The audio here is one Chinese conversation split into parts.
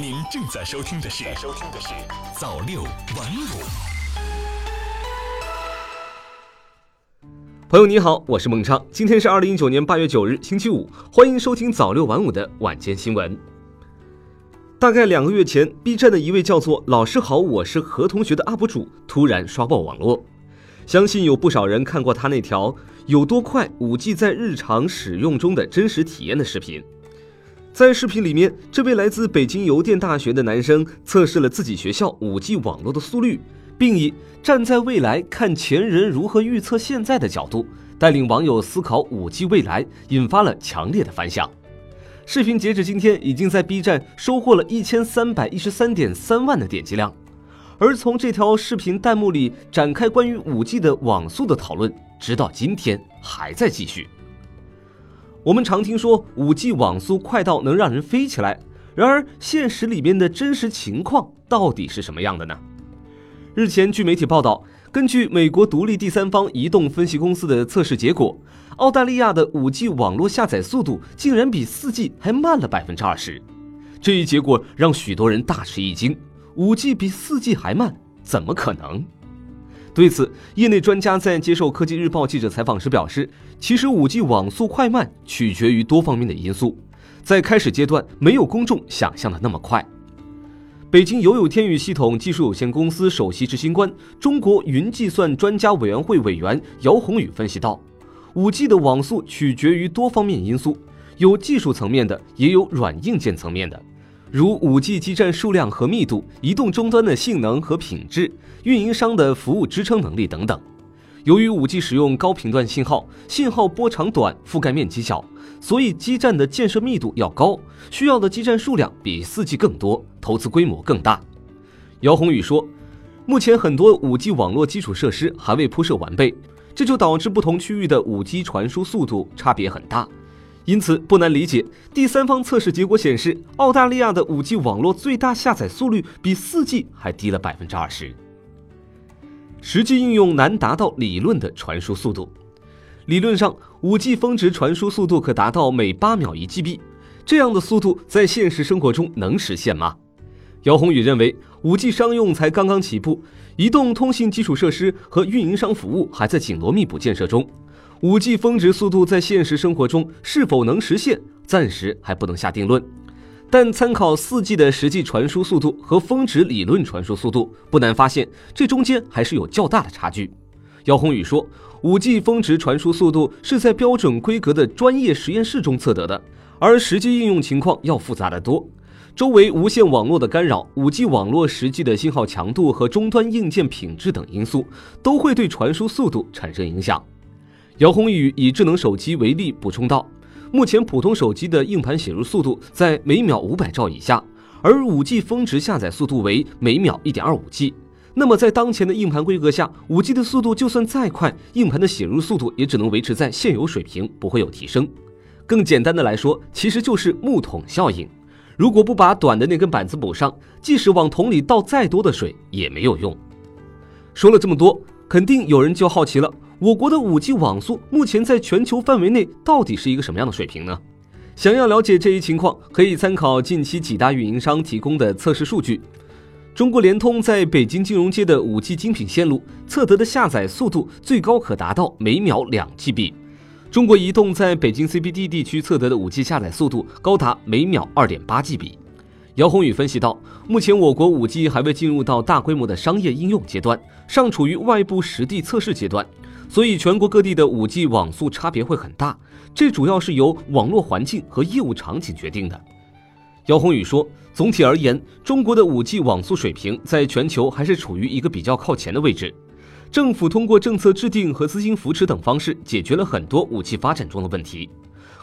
您正在收听的是《收听的是早六晚五》。朋友你好，我是孟畅，今天是二零一九年八月九日，星期五，欢迎收听早六晚五的晚间新闻。大概两个月前，B 站的一位叫做“老师好，我是何同学”的 UP 主突然刷爆网络，相信有不少人看过他那条有多快五 G 在日常使用中的真实体验的视频。在视频里面，这位来自北京邮电大学的男生测试了自己学校五 G 网络的速率，并以站在未来看前人如何预测现在的角度，带领网友思考五 G 未来，引发了强烈的反响。视频截止今天，已经在 B 站收获了一千三百一十三点三万的点击量。而从这条视频弹幕里展开关于五 G 的网速的讨论，直到今天还在继续。我们常听说五 G 网速快到能让人飞起来，然而现实里面的真实情况到底是什么样的呢？日前，据媒体报道，根据美国独立第三方移动分析公司的测试结果，澳大利亚的五 G 网络下载速度竟然比四 G 还慢了百分之二十。这一结果让许多人大吃一惊：五 G 比四 G 还慢，怎么可能？对此，业内专家在接受科技日报记者采访时表示，其实五 G 网速快慢取决于多方面的因素，在开始阶段没有公众想象的那么快。北京友友天宇系统技术有限公司首席执行官、中国云计算专家委员会委员姚宏宇分析道，五 G 的网速取决于多方面因素，有技术层面的，也有软硬件层面的。如 5G 基站数量和密度、移动终端的性能和品质、运营商的服务支撑能力等等。由于 5G 使用高频段信号，信号波长短，覆盖面积小，所以基站的建设密度要高，需要的基站数量比 4G 更多，投资规模更大。姚宏宇说，目前很多 5G 网络基础设施还未铺设完备，这就导致不同区域的 5G 传输速度差别很大。因此，不难理解，第三方测试结果显示，澳大利亚的 5G 网络最大下载速率比 4G 还低了百分之二十。实际应用难达到理论的传输速度。理论上，5G 峰值传输速度可达到每八秒一 GB，这样的速度在现实生活中能实现吗？姚宏宇认为，5G 商用才刚刚起步，移动通信基础设施和运营商服务还在紧锣密鼓建设中。五 G 峰值速度在现实生活中是否能实现，暂时还不能下定论。但参考四 G 的实际传输速度和峰值理论传输速度，不难发现这中间还是有较大的差距。姚宏宇说，五 G 峰值传输速度是在标准规格的专业实验室中测得的，而实际应用情况要复杂得多。周围无线网络的干扰、五 G 网络实际的信号强度和终端硬件品质等因素，都会对传输速度产生影响。姚宏宇以智能手机为例补充道：“目前普通手机的硬盘写入速度在每秒五百兆以下，而五 G 峰值下载速度为每秒一点二五 G。那么在当前的硬盘规格下，五 G 的速度就算再快，硬盘的写入速度也只能维持在现有水平，不会有提升。更简单的来说，其实就是木桶效应。如果不把短的那根板子补上，即使往桶里倒再多的水也没有用。”说了这么多，肯定有人就好奇了。我国的 5G 网速目前在全球范围内到底是一个什么样的水平呢？想要了解这一情况，可以参考近期几大运营商提供的测试数据。中国联通在北京金融街的 5G 精品线路测得的下载速度最高可达到每秒两 GB，中国移动在北京 CBD 地区测得的 5G 下载速度高达每秒二点八 GB。姚宏宇分析道，目前我国 5G 还未进入到大规模的商业应用阶段，尚处于外部实地测试阶段。所以，全国各地的 5G 网速差别会很大，这主要是由网络环境和业务场景决定的。姚宏宇说，总体而言，中国的 5G 网速水平在全球还是处于一个比较靠前的位置。政府通过政策制定和资金扶持等方式，解决了很多 5G 发展中的问题。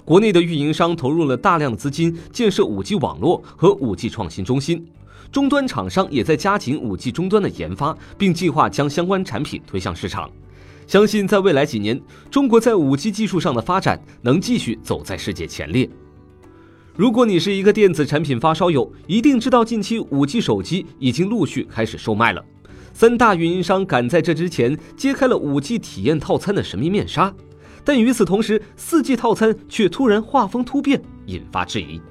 国内的运营商投入了大量的资金建设 5G 网络和 5G 创新中心，终端厂商也在加紧 5G 终端的研发，并计划将相关产品推向市场。相信在未来几年，中国在五 G 技术上的发展能继续走在世界前列。如果你是一个电子产品发烧友，一定知道近期五 G 手机已经陆续开始售卖了。三大运营商赶在这之前揭开了五 G 体验套餐的神秘面纱，但与此同时，四 G 套餐却突然画风突变，引发质疑。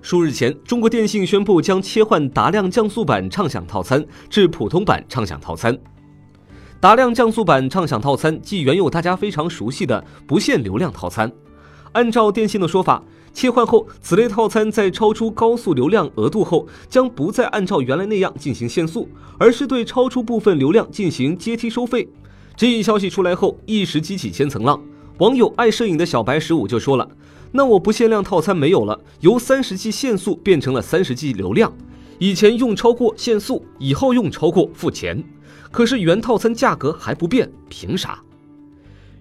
数日前，中国电信宣布将切换达量降速版畅享套餐至普通版畅享套餐。达量降速版畅享套餐即原有大家非常熟悉的不限流量套餐。按照电信的说法，切换后此类套餐在超出高速流量额度后，将不再按照原来那样进行限速，而是对超出部分流量进行阶梯收费。这一消息出来后，一时激起千层浪。网友爱摄影的小白十五就说了。那我不限量套餐没有了，由三十 G 限速变成了三十 G 流量。以前用超过限速，以后用超过付钱。可是原套餐价格还不变，凭啥？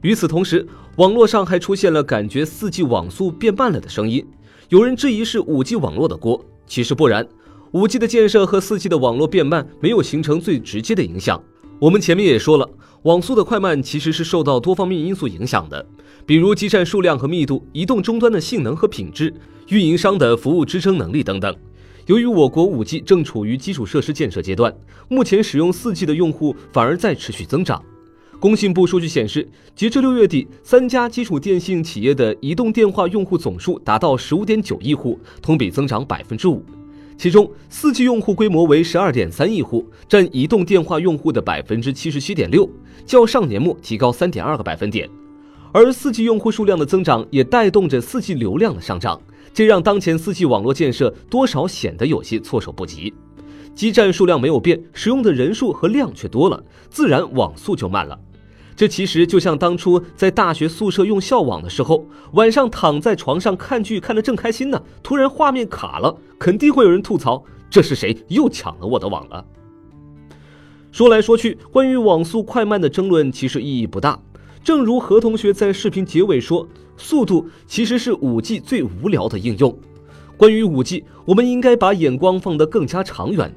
与此同时，网络上还出现了感觉四 G 网速变慢了的声音，有人质疑是五 G 网络的锅。其实不然，五 G 的建设和四 G 的网络变慢没有形成最直接的影响。我们前面也说了，网速的快慢其实是受到多方面因素影响的，比如基站数量和密度、移动终端的性能和品质、运营商的服务支撑能力等等。由于我国 5G 正处于基础设施建设阶段，目前使用 4G 的用户反而在持续增长。工信部数据显示，截至六月底，三家基础电信企业的移动电话用户总数达到十五点九亿户，同比增长百分之五。其中，四 G 用户规模为十二点三亿户，占移动电话用户的百分之七十七点六，较上年末提高三点二个百分点。而四 G 用户数量的增长也带动着四 G 流量的上涨，这让当前四 G 网络建设多少显得有些措手不及。基站数量没有变，使用的人数和量却多了，自然网速就慢了。这其实就像当初在大学宿舍用校网的时候，晚上躺在床上看剧看得正开心呢，突然画面卡了，肯定会有人吐槽：“这是谁又抢了我的网了？”说来说去，关于网速快慢的争论其实意义不大。正如何同学在视频结尾说：“速度其实是五 G 最无聊的应用。”关于五 G，我们应该把眼光放得更加长远。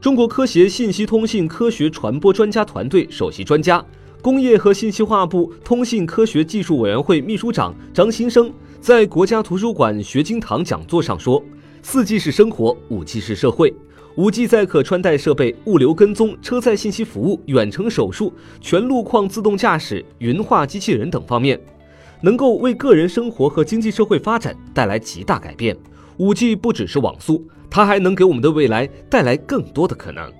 中国科协信息通信科学传播专家团队首席专家。工业和信息化部通信科学技术委员会秘书长张新生在国家图书馆学经堂讲座上说：“四 G 是生活，五 G 是社会。五 G 在可穿戴设备、物流跟踪、车载信息服务、远程手术、全路况自动驾驶、云化机器人等方面，能够为个人生活和经济社会发展带来极大改变。五 G 不只是网速，它还能给我们的未来带来更多的可能。”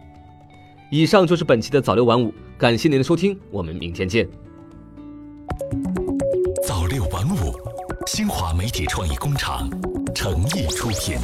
以上就是本期的早六晚五，感谢您的收听，我们明天见。早六晚五，新华媒体创意工厂诚意出品。